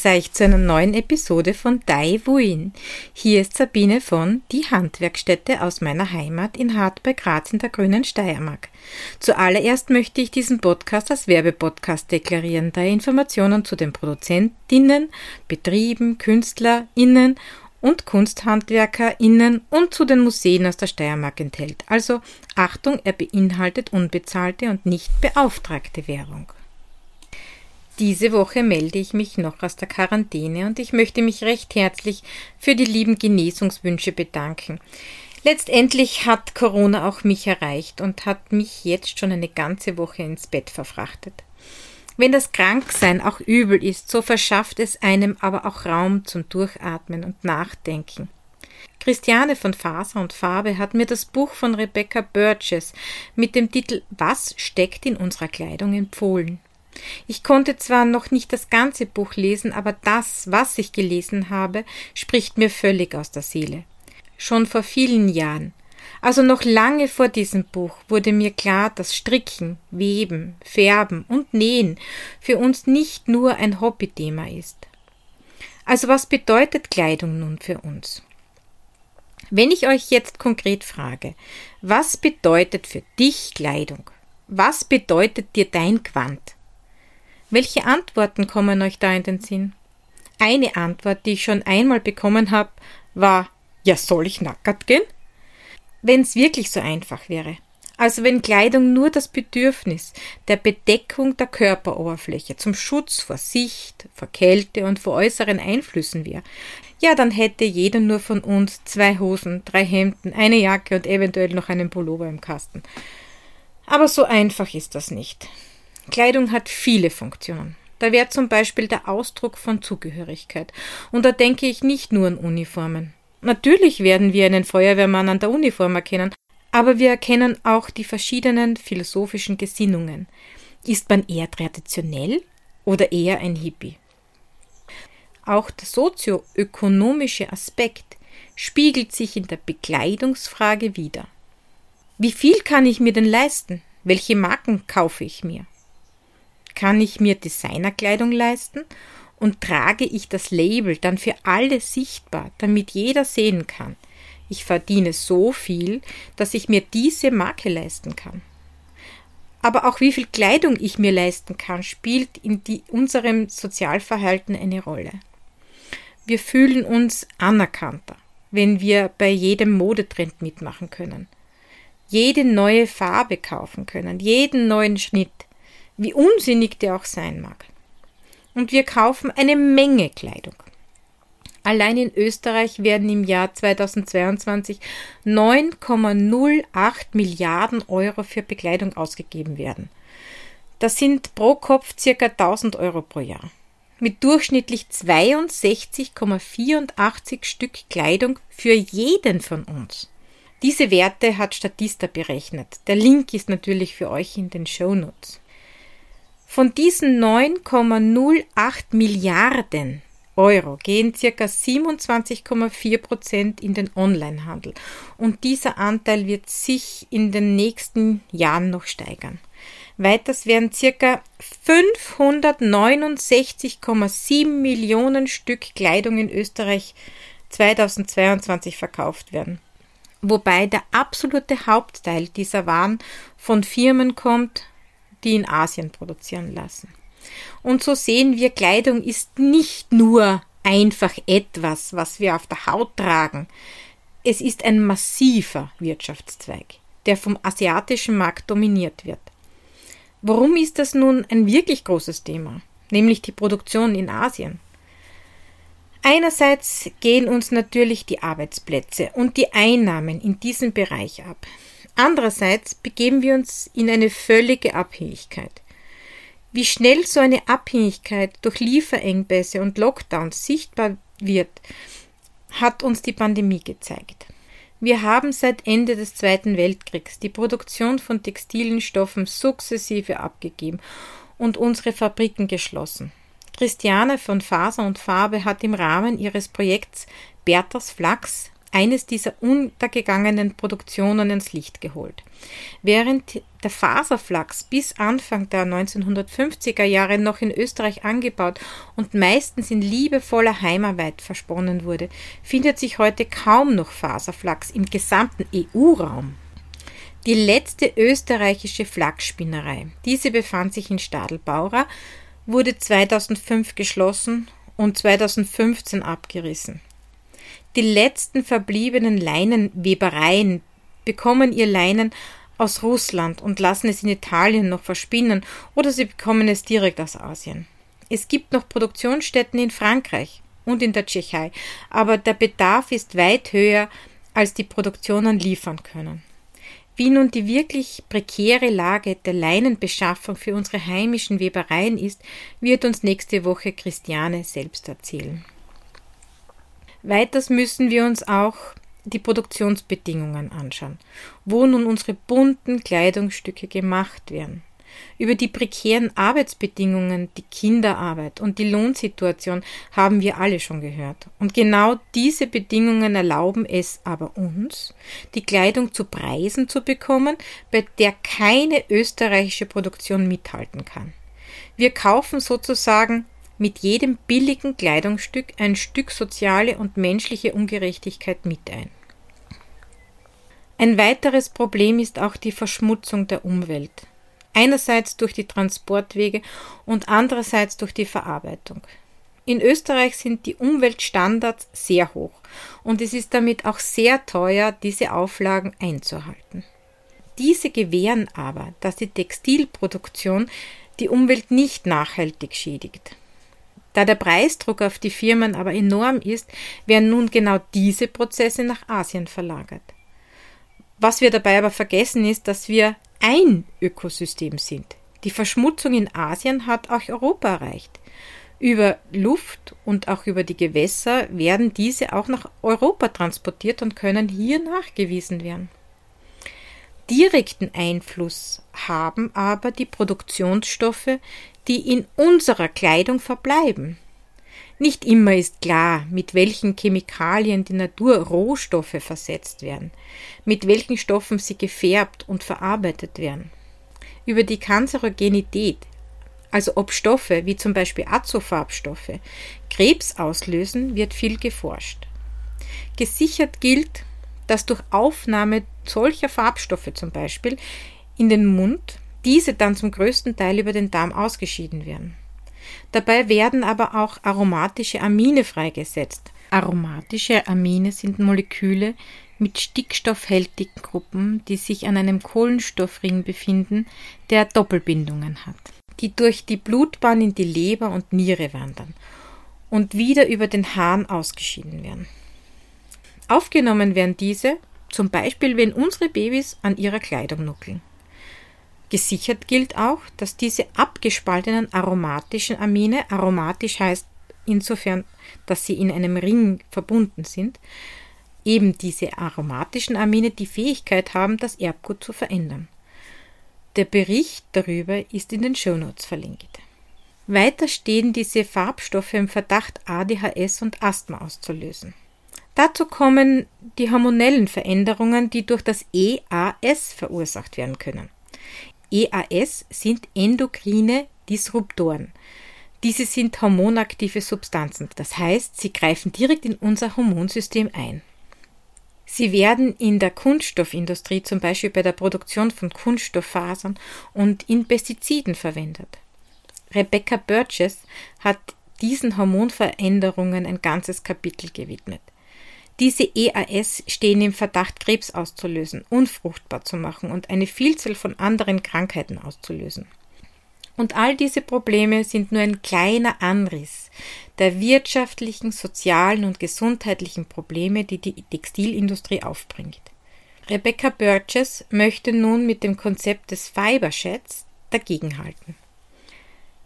Grüß euch zu einer neuen Episode von Dai Wuin. Hier ist Sabine von Die Handwerkstätte aus meiner Heimat in Hart bei Graz in der grünen Steiermark. Zuallererst möchte ich diesen Podcast als Werbepodcast deklarieren, da er Informationen zu den Produzentinnen, Betrieben, KünstlerInnen und KunsthandwerkerInnen und zu den Museen aus der Steiermark enthält. Also Achtung, er beinhaltet unbezahlte und nicht beauftragte Werbung. Diese Woche melde ich mich noch aus der Quarantäne und ich möchte mich recht herzlich für die lieben Genesungswünsche bedanken. Letztendlich hat Corona auch mich erreicht und hat mich jetzt schon eine ganze Woche ins Bett verfrachtet. Wenn das Kranksein auch übel ist, so verschafft es einem aber auch Raum zum Durchatmen und Nachdenken. Christiane von Faser und Farbe hat mir das Buch von Rebecca Burgess mit dem Titel Was steckt in unserer Kleidung empfohlen. Ich konnte zwar noch nicht das ganze Buch lesen, aber das, was ich gelesen habe, spricht mir völlig aus der Seele. Schon vor vielen Jahren, also noch lange vor diesem Buch, wurde mir klar, dass Stricken, Weben, Färben und Nähen für uns nicht nur ein Hobbythema ist. Also was bedeutet Kleidung nun für uns? Wenn ich euch jetzt konkret frage, was bedeutet für dich Kleidung? Was bedeutet dir dein Quant? Welche Antworten kommen euch da in den Sinn? Eine Antwort, die ich schon einmal bekommen habe, war Ja, soll ich nackert gehen? Wenn's wirklich so einfach wäre. Also wenn Kleidung nur das Bedürfnis der Bedeckung der Körperoberfläche zum Schutz vor Sicht, vor Kälte und vor äußeren Einflüssen wäre, ja, dann hätte jeder nur von uns zwei Hosen, drei Hemden, eine Jacke und eventuell noch einen Pullover im Kasten. Aber so einfach ist das nicht. Kleidung hat viele Funktionen. Da wäre zum Beispiel der Ausdruck von Zugehörigkeit. Und da denke ich nicht nur an Uniformen. Natürlich werden wir einen Feuerwehrmann an der Uniform erkennen, aber wir erkennen auch die verschiedenen philosophischen Gesinnungen. Ist man eher traditionell oder eher ein Hippie? Auch der sozioökonomische Aspekt spiegelt sich in der Bekleidungsfrage wider. Wie viel kann ich mir denn leisten? Welche Marken kaufe ich mir? Kann ich mir Designerkleidung leisten und trage ich das Label dann für alle sichtbar, damit jeder sehen kann, ich verdiene so viel, dass ich mir diese Marke leisten kann. Aber auch wie viel Kleidung ich mir leisten kann, spielt in die, unserem Sozialverhalten eine Rolle. Wir fühlen uns anerkannter, wenn wir bei jedem Modetrend mitmachen können, jede neue Farbe kaufen können, jeden neuen Schnitt, wie unsinnig der auch sein mag. Und wir kaufen eine Menge Kleidung. Allein in Österreich werden im Jahr 2022 9,08 Milliarden Euro für Bekleidung ausgegeben werden. Das sind pro Kopf circa 1000 Euro pro Jahr. Mit durchschnittlich 62,84 Stück Kleidung für jeden von uns. Diese Werte hat Statista berechnet. Der Link ist natürlich für euch in den Show Notes. Von diesen 9,08 Milliarden Euro gehen circa 27,4 Prozent in den Onlinehandel und dieser Anteil wird sich in den nächsten Jahren noch steigern. Weiters werden circa 569,7 Millionen Stück Kleidung in Österreich 2022 verkauft werden. Wobei der absolute Hauptteil dieser Waren von Firmen kommt, die in Asien produzieren lassen. Und so sehen wir, Kleidung ist nicht nur einfach etwas, was wir auf der Haut tragen. Es ist ein massiver Wirtschaftszweig, der vom asiatischen Markt dominiert wird. Warum ist das nun ein wirklich großes Thema, nämlich die Produktion in Asien? Einerseits gehen uns natürlich die Arbeitsplätze und die Einnahmen in diesem Bereich ab. Andererseits begeben wir uns in eine völlige Abhängigkeit. Wie schnell so eine Abhängigkeit durch Lieferengpässe und Lockdowns sichtbar wird, hat uns die Pandemie gezeigt. Wir haben seit Ende des Zweiten Weltkriegs die Produktion von textilen Stoffen sukzessive abgegeben und unsere Fabriken geschlossen. Christiane von Faser und Farbe hat im Rahmen ihres Projekts Berthas Flachs eines dieser untergegangenen Produktionen ins Licht geholt. Während der Faserflachs bis Anfang der 1950er Jahre noch in Österreich angebaut und meistens in liebevoller Heimarbeit versponnen wurde, findet sich heute kaum noch Faserflachs im gesamten EU-Raum. Die letzte österreichische Flachsspinnerei, diese befand sich in Stadelbauer, wurde 2005 geschlossen und 2015 abgerissen. Die letzten verbliebenen Leinenwebereien bekommen ihr Leinen aus Russland und lassen es in Italien noch verspinnen oder sie bekommen es direkt aus Asien. Es gibt noch Produktionsstätten in Frankreich und in der Tschechei, aber der Bedarf ist weit höher, als die Produktionen liefern können. Wie nun die wirklich prekäre Lage der Leinenbeschaffung für unsere heimischen Webereien ist, wird uns nächste Woche Christiane selbst erzählen. Weiters müssen wir uns auch die Produktionsbedingungen anschauen, wo nun unsere bunten Kleidungsstücke gemacht werden. Über die prekären Arbeitsbedingungen, die Kinderarbeit und die Lohnsituation haben wir alle schon gehört. Und genau diese Bedingungen erlauben es aber uns, die Kleidung zu Preisen zu bekommen, bei der keine österreichische Produktion mithalten kann. Wir kaufen sozusagen mit jedem billigen Kleidungsstück ein Stück soziale und menschliche Ungerechtigkeit mit ein. Ein weiteres Problem ist auch die Verschmutzung der Umwelt. Einerseits durch die Transportwege und andererseits durch die Verarbeitung. In Österreich sind die Umweltstandards sehr hoch und es ist damit auch sehr teuer, diese Auflagen einzuhalten. Diese gewähren aber, dass die Textilproduktion die Umwelt nicht nachhaltig schädigt. Da der Preisdruck auf die Firmen aber enorm ist, werden nun genau diese Prozesse nach Asien verlagert. Was wir dabei aber vergessen ist, dass wir ein Ökosystem sind. Die Verschmutzung in Asien hat auch Europa erreicht. Über Luft und auch über die Gewässer werden diese auch nach Europa transportiert und können hier nachgewiesen werden. Direkten Einfluss haben aber die Produktionsstoffe, die in unserer Kleidung verbleiben. Nicht immer ist klar, mit welchen Chemikalien die Naturrohstoffe versetzt werden, mit welchen Stoffen sie gefärbt und verarbeitet werden. Über die Kanzerogenität, also ob Stoffe wie zum Beispiel Azofarbstoffe Krebs auslösen, wird viel geforscht. Gesichert gilt, dass durch Aufnahme solcher Farbstoffe zum Beispiel in den Mund diese dann zum größten Teil über den Darm ausgeschieden werden. Dabei werden aber auch aromatische Amine freigesetzt. Aromatische Amine sind Moleküle mit stickstoffhältigen Gruppen, die sich an einem Kohlenstoffring befinden, der Doppelbindungen hat, die durch die Blutbahn in die Leber und Niere wandern und wieder über den Harn ausgeschieden werden. Aufgenommen werden diese, zum Beispiel wenn unsere Babys an ihrer Kleidung nuckeln. Gesichert gilt auch, dass diese abgespaltenen aromatischen Amine, aromatisch heißt insofern, dass sie in einem Ring verbunden sind, eben diese aromatischen Amine die Fähigkeit haben, das Erbgut zu verändern. Der Bericht darüber ist in den Shownotes verlinkt. Weiter stehen diese Farbstoffe im Verdacht, ADHS und Asthma auszulösen. Dazu kommen die hormonellen Veränderungen, die durch das EAS verursacht werden können. EAS sind endokrine Disruptoren. Diese sind hormonaktive Substanzen, das heißt, sie greifen direkt in unser Hormonsystem ein. Sie werden in der Kunststoffindustrie, zum Beispiel bei der Produktion von Kunststofffasern und in Pestiziden verwendet. Rebecca Burgess hat diesen Hormonveränderungen ein ganzes Kapitel gewidmet. Diese EAS stehen im Verdacht, Krebs auszulösen, unfruchtbar zu machen und eine Vielzahl von anderen Krankheiten auszulösen. Und all diese Probleme sind nur ein kleiner Anriss der wirtschaftlichen, sozialen und gesundheitlichen Probleme, die die Textilindustrie aufbringt. Rebecca Burgess möchte nun mit dem Konzept des Fibersheds dagegenhalten.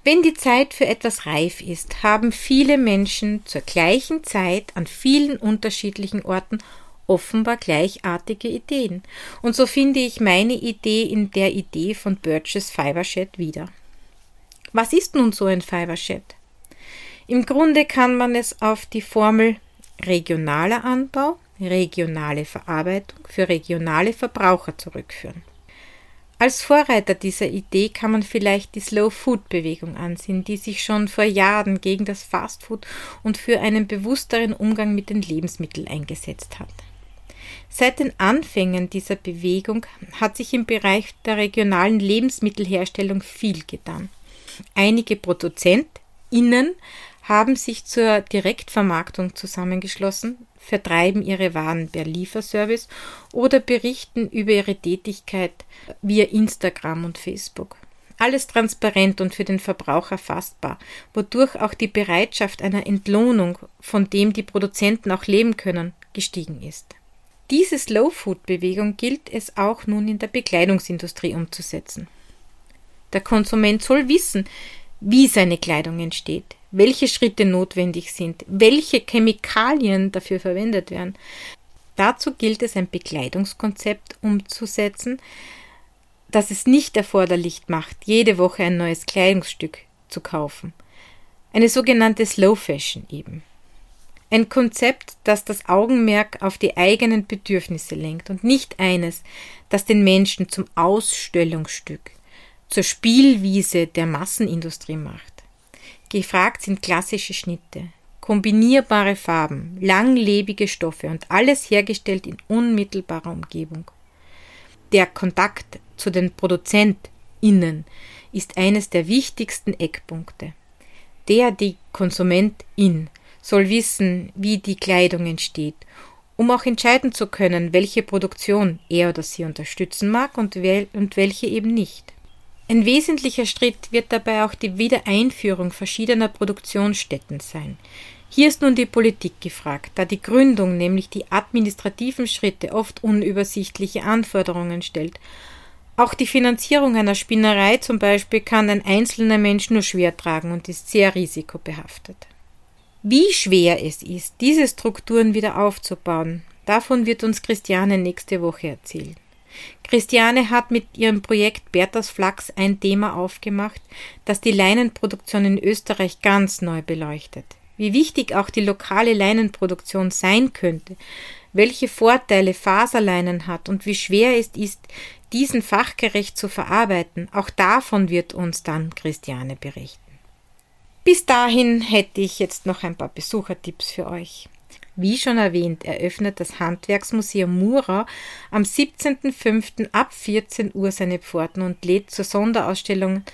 Wenn die Zeit für etwas reif ist, haben viele Menschen zur gleichen Zeit an vielen unterschiedlichen Orten offenbar gleichartige Ideen. Und so finde ich meine Idee in der Idee von Birches Fibershed wieder. Was ist nun so ein Fibershed? Im Grunde kann man es auf die Formel regionaler Anbau, regionale Verarbeitung für regionale Verbraucher zurückführen. Als Vorreiter dieser Idee kann man vielleicht die Slow Food Bewegung ansehen, die sich schon vor Jahren gegen das Fastfood und für einen bewussteren Umgang mit den Lebensmitteln eingesetzt hat. Seit den Anfängen dieser Bewegung hat sich im Bereich der regionalen Lebensmittelherstellung viel getan. Einige ProduzentInnen haben sich zur Direktvermarktung zusammengeschlossen, vertreiben ihre Waren per Lieferservice oder berichten über ihre Tätigkeit via Instagram und Facebook. Alles transparent und für den Verbraucher fassbar, wodurch auch die Bereitschaft einer Entlohnung, von dem die Produzenten auch leben können, gestiegen ist. Diese Slow Food Bewegung gilt es auch nun in der Bekleidungsindustrie umzusetzen. Der Konsument soll wissen, wie seine Kleidung entsteht, welche Schritte notwendig sind, welche Chemikalien dafür verwendet werden. Dazu gilt es, ein Bekleidungskonzept umzusetzen, das es nicht erforderlich macht, jede Woche ein neues Kleidungsstück zu kaufen. Eine sogenannte Slow Fashion eben. Ein Konzept, das das Augenmerk auf die eigenen Bedürfnisse lenkt und nicht eines, das den Menschen zum Ausstellungsstück, zur Spielwiese der Massenindustrie macht. Gefragt sind klassische Schnitte, kombinierbare Farben, langlebige Stoffe und alles hergestellt in unmittelbarer Umgebung. Der Kontakt zu den ProduzentInnen ist eines der wichtigsten Eckpunkte. Der die Konsumentin soll wissen, wie die Kleidung entsteht, um auch entscheiden zu können, welche Produktion er oder sie unterstützen mag und, und welche eben nicht. Ein wesentlicher Schritt wird dabei auch die Wiedereinführung verschiedener Produktionsstätten sein. Hier ist nun die Politik gefragt, da die Gründung, nämlich die administrativen Schritte, oft unübersichtliche Anforderungen stellt. Auch die Finanzierung einer Spinnerei zum Beispiel kann ein einzelner Mensch nur schwer tragen und ist sehr risikobehaftet. Wie schwer es ist, diese Strukturen wieder aufzubauen, davon wird uns Christiane nächste Woche erzählen. Christiane hat mit ihrem Projekt Berthas Flachs ein Thema aufgemacht, das die Leinenproduktion in Österreich ganz neu beleuchtet. Wie wichtig auch die lokale Leinenproduktion sein könnte, welche Vorteile Faserleinen hat und wie schwer es ist, diesen fachgerecht zu verarbeiten, auch davon wird uns dann Christiane berichten. Bis dahin hätte ich jetzt noch ein paar Besuchertipps für euch. Wie schon erwähnt, eröffnet das Handwerksmuseum Mura am 17.05. ab 14 Uhr seine Pforten und lädt zur Sonderausstellung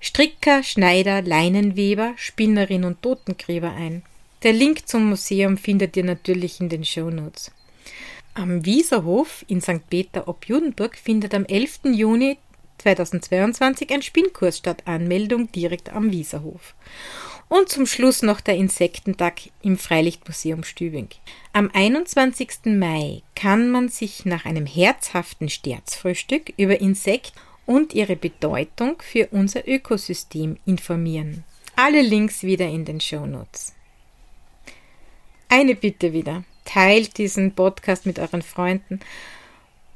Stricker, Schneider, Leinenweber, Spinnerin und Totengräber ein. Der Link zum Museum findet ihr natürlich in den Shownotes. Am Wieserhof in St. Peter ob Judenburg findet am 11. Juni 2022 ein Spinnkurs statt. Anmeldung direkt am Wieserhof. Und zum Schluss noch der Insektentag im Freilichtmuseum Stübing. Am 21. Mai kann man sich nach einem herzhaften Sterzfrühstück über Insekten und ihre Bedeutung für unser Ökosystem informieren. Alle Links wieder in den Shownotes. Eine Bitte wieder. Teilt diesen Podcast mit euren Freunden.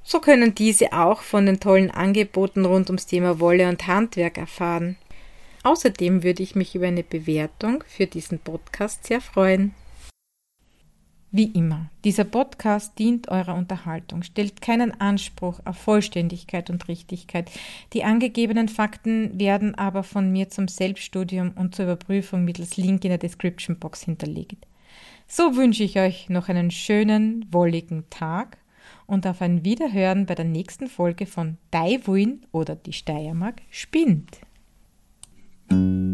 So können diese auch von den tollen Angeboten rund ums Thema Wolle und Handwerk erfahren. Außerdem würde ich mich über eine Bewertung für diesen Podcast sehr freuen. Wie immer, dieser Podcast dient eurer Unterhaltung, stellt keinen Anspruch auf Vollständigkeit und Richtigkeit. Die angegebenen Fakten werden aber von mir zum Selbststudium und zur Überprüfung mittels Link in der Description Box hinterlegt. So wünsche ich euch noch einen schönen, wolligen Tag und auf ein Wiederhören bei der nächsten Folge von Daiwuin oder die Steiermark spinnt. Thank you.